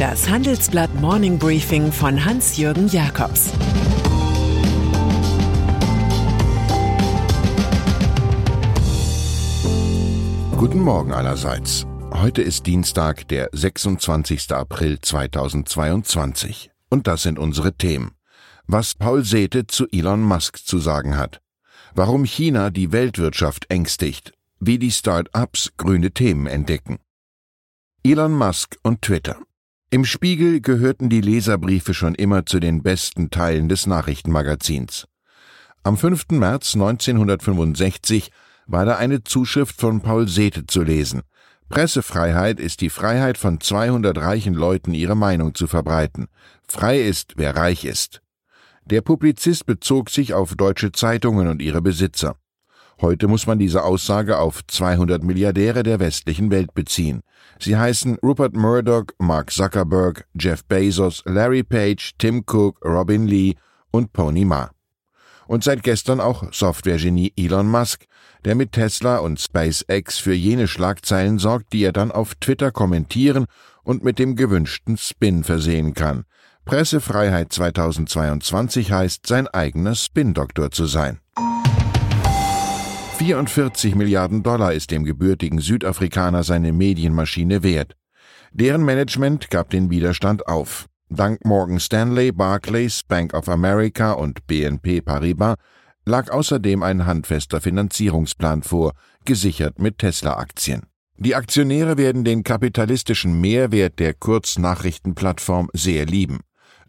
Das Handelsblatt Morning Briefing von Hans-Jürgen Jakobs Guten Morgen allerseits. Heute ist Dienstag, der 26. April 2022. Und das sind unsere Themen. Was Paul Sethe zu Elon Musk zu sagen hat. Warum China die Weltwirtschaft ängstigt. Wie die Start-ups grüne Themen entdecken. Elon Musk und Twitter. Im Spiegel gehörten die Leserbriefe schon immer zu den besten Teilen des Nachrichtenmagazins. Am 5. März 1965 war da eine Zuschrift von Paul Sethe zu lesen. Pressefreiheit ist die Freiheit von 200 reichen Leuten, ihre Meinung zu verbreiten. Frei ist, wer reich ist. Der Publizist bezog sich auf deutsche Zeitungen und ihre Besitzer. Heute muss man diese Aussage auf 200 Milliardäre der westlichen Welt beziehen. Sie heißen Rupert Murdoch, Mark Zuckerberg, Jeff Bezos, Larry Page, Tim Cook, Robin Lee und Pony Ma. Und seit gestern auch Softwaregenie Elon Musk, der mit Tesla und SpaceX für jene Schlagzeilen sorgt, die er dann auf Twitter kommentieren und mit dem gewünschten Spin versehen kann. Pressefreiheit 2022 heißt, sein eigener Spin-Doktor zu sein. 44 Milliarden Dollar ist dem gebürtigen Südafrikaner seine Medienmaschine wert. Deren Management gab den Widerstand auf. Dank Morgan Stanley, Barclays, Bank of America und BNP Paribas lag außerdem ein handfester Finanzierungsplan vor, gesichert mit Tesla-Aktien. Die Aktionäre werden den kapitalistischen Mehrwert der Kurznachrichtenplattform sehr lieben.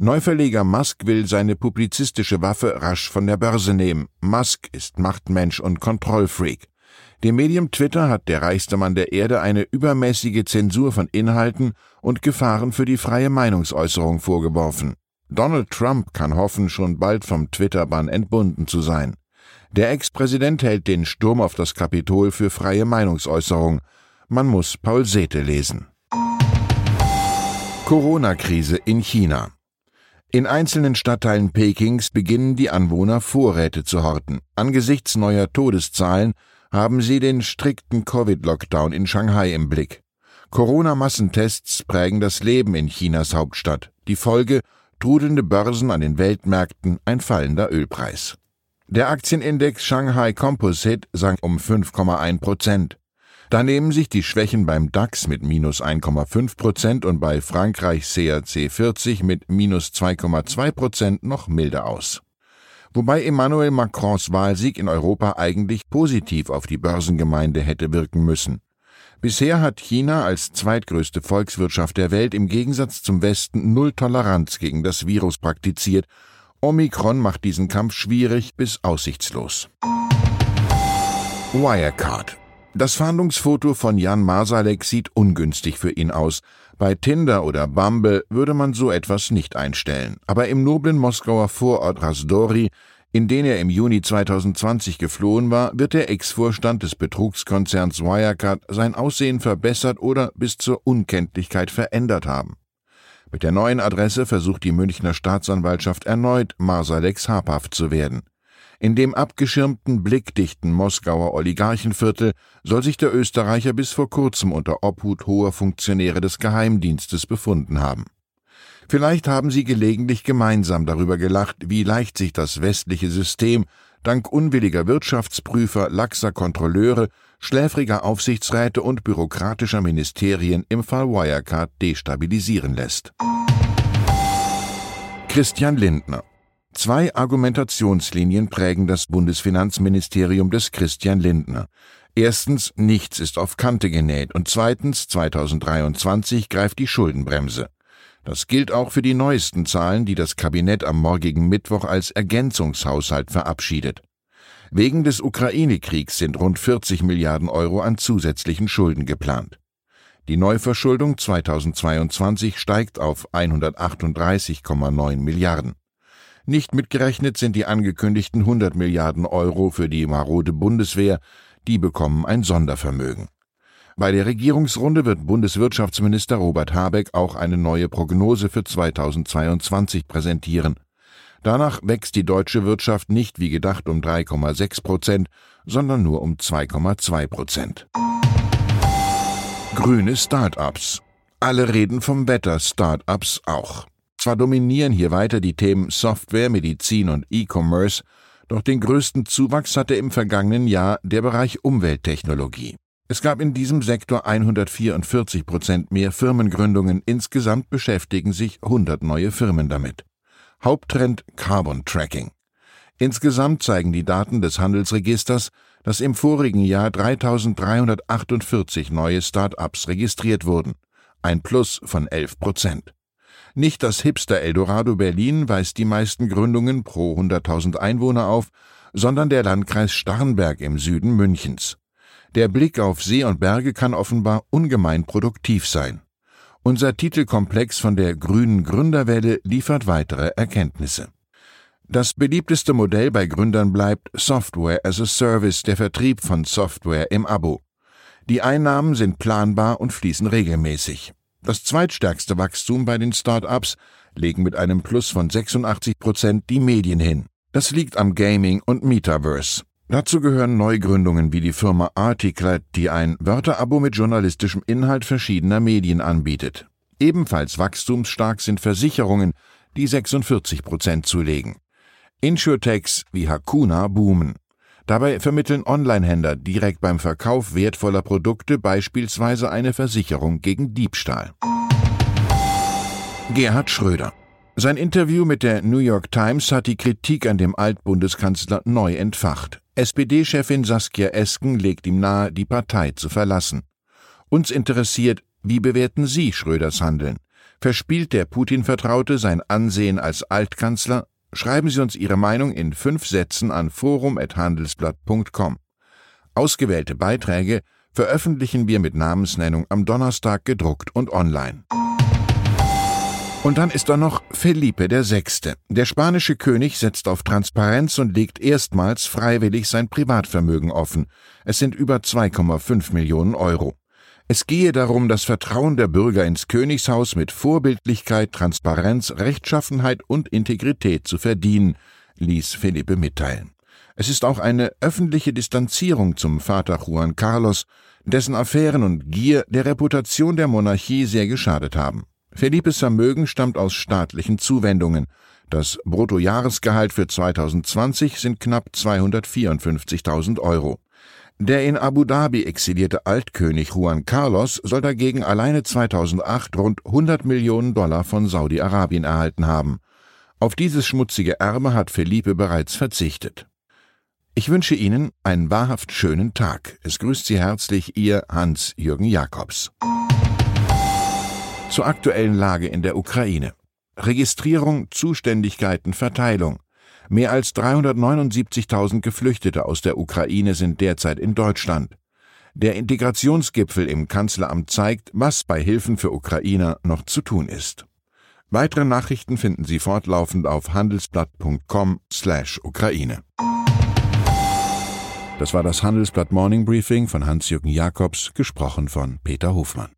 Neuverleger Musk will seine publizistische Waffe rasch von der Börse nehmen. Musk ist Machtmensch und Kontrollfreak. Dem Medium Twitter hat der reichste Mann der Erde eine übermäßige Zensur von Inhalten und Gefahren für die freie Meinungsäußerung vorgeworfen. Donald Trump kann hoffen, schon bald vom Twitter-Bann entbunden zu sein. Der Ex-Präsident hält den Sturm auf das Kapitol für freie Meinungsäußerung. Man muss Paul Sethe lesen. Corona-Krise in China. In einzelnen Stadtteilen Pekings beginnen die Anwohner Vorräte zu horten. Angesichts neuer Todeszahlen haben sie den strikten Covid-Lockdown in Shanghai im Blick. Corona-Massentests prägen das Leben in Chinas Hauptstadt. Die Folge trudelnde Börsen an den Weltmärkten, ein fallender Ölpreis. Der Aktienindex Shanghai Composite sank um 5,1 Prozent. Da nehmen sich die Schwächen beim DAX mit minus 1,5 Prozent und bei Frankreich CAC 40 mit minus 2,2 Prozent noch milder aus. Wobei Emmanuel Macrons Wahlsieg in Europa eigentlich positiv auf die Börsengemeinde hätte wirken müssen. Bisher hat China als zweitgrößte Volkswirtschaft der Welt im Gegensatz zum Westen null Toleranz gegen das Virus praktiziert. Omikron macht diesen Kampf schwierig bis aussichtslos. Wirecard das Fahndungsfoto von Jan Masalek sieht ungünstig für ihn aus. Bei Tinder oder Bumble würde man so etwas nicht einstellen. Aber im noblen Moskauer Vorort Rasdori, in den er im Juni 2020 geflohen war, wird der Ex-Vorstand des Betrugskonzerns Wirecard sein Aussehen verbessert oder bis zur Unkenntlichkeit verändert haben. Mit der neuen Adresse versucht die Münchner Staatsanwaltschaft erneut, Masaleks habhaft zu werden. In dem abgeschirmten, blickdichten Moskauer Oligarchenviertel soll sich der Österreicher bis vor kurzem unter Obhut hoher Funktionäre des Geheimdienstes befunden haben. Vielleicht haben sie gelegentlich gemeinsam darüber gelacht, wie leicht sich das westliche System dank unwilliger Wirtschaftsprüfer, laxer Kontrolleure, schläfriger Aufsichtsräte und bürokratischer Ministerien im Fall Wirecard destabilisieren lässt. Christian Lindner Zwei Argumentationslinien prägen das Bundesfinanzministerium des Christian Lindner. Erstens, nichts ist auf Kante genäht und zweitens, 2023 greift die Schuldenbremse. Das gilt auch für die neuesten Zahlen, die das Kabinett am morgigen Mittwoch als Ergänzungshaushalt verabschiedet. Wegen des Ukraine-Kriegs sind rund 40 Milliarden Euro an zusätzlichen Schulden geplant. Die Neuverschuldung 2022 steigt auf 138,9 Milliarden. Nicht mitgerechnet sind die angekündigten 100 Milliarden Euro für die marode Bundeswehr, die bekommen ein Sondervermögen. Bei der Regierungsrunde wird Bundeswirtschaftsminister Robert Habeck auch eine neue Prognose für 2022 präsentieren. Danach wächst die deutsche Wirtschaft nicht wie gedacht um 3,6 Prozent, sondern nur um 2,2 Prozent. Grüne Start-ups Alle reden vom Wetter, Startups auch. Zwar dominieren hier weiter die Themen Software, Medizin und E-Commerce, doch den größten Zuwachs hatte im vergangenen Jahr der Bereich Umwelttechnologie. Es gab in diesem Sektor 144 Prozent mehr Firmengründungen. Insgesamt beschäftigen sich 100 neue Firmen damit. Haupttrend Carbon Tracking. Insgesamt zeigen die Daten des Handelsregisters, dass im vorigen Jahr 3348 neue Start-ups registriert wurden. Ein Plus von 11 Prozent. Nicht das Hipster Eldorado Berlin weist die meisten Gründungen pro 100.000 Einwohner auf, sondern der Landkreis Starnberg im Süden Münchens. Der Blick auf See und Berge kann offenbar ungemein produktiv sein. Unser Titelkomplex von der grünen Gründerwelle liefert weitere Erkenntnisse. Das beliebteste Modell bei Gründern bleibt Software as a Service, der Vertrieb von Software im Abo. Die Einnahmen sind planbar und fließen regelmäßig. Das zweitstärkste Wachstum bei den Start-ups legen mit einem Plus von 86 Prozent die Medien hin. Das liegt am Gaming und Metaverse. Dazu gehören Neugründungen wie die Firma Articlet, die ein Wörterabo mit journalistischem Inhalt verschiedener Medien anbietet. Ebenfalls wachstumsstark sind Versicherungen, die 46 Prozent zulegen. Insurtechs wie Hakuna boomen. Dabei vermitteln Onlinehändler direkt beim Verkauf wertvoller Produkte beispielsweise eine Versicherung gegen Diebstahl. Gerhard Schröder sein Interview mit der New York Times hat die Kritik an dem Altbundeskanzler neu entfacht. SPD-Chefin Saskia Esken legt ihm nahe, die Partei zu verlassen. Uns interessiert, wie bewerten Sie Schröders Handeln? Verspielt der Putin-Vertraute sein Ansehen als Altkanzler? Schreiben Sie uns Ihre Meinung in fünf Sätzen an forum.handelsblatt.com. Ausgewählte Beiträge veröffentlichen wir mit Namensnennung am Donnerstag gedruckt und online. Und dann ist da noch Felipe VI. Der spanische König setzt auf Transparenz und legt erstmals freiwillig sein Privatvermögen offen. Es sind über 2,5 Millionen Euro. Es gehe darum, das Vertrauen der Bürger ins Königshaus mit Vorbildlichkeit, Transparenz, Rechtschaffenheit und Integrität zu verdienen, ließ Felipe mitteilen. Es ist auch eine öffentliche Distanzierung zum Vater Juan Carlos, dessen Affären und Gier der Reputation der Monarchie sehr geschadet haben. Felipes Vermögen stammt aus staatlichen Zuwendungen. Das Bruttojahresgehalt für 2020 sind knapp 254.000 Euro. Der in Abu Dhabi exilierte Altkönig Juan Carlos soll dagegen alleine 2008 rund 100 Millionen Dollar von Saudi-Arabien erhalten haben. Auf dieses schmutzige Erbe hat Felipe bereits verzichtet. Ich wünsche Ihnen einen wahrhaft schönen Tag. Es grüßt Sie herzlich Ihr Hans-Jürgen Jakobs. Zur aktuellen Lage in der Ukraine. Registrierung, Zuständigkeiten, Verteilung. Mehr als 379.000 Geflüchtete aus der Ukraine sind derzeit in Deutschland. Der Integrationsgipfel im Kanzleramt zeigt, was bei Hilfen für Ukrainer noch zu tun ist. Weitere Nachrichten finden Sie fortlaufend auf handelsblatt.com/Ukraine. Das war das Handelsblatt Morning Briefing von Hans-Jürgen Jakobs, gesprochen von Peter Hofmann.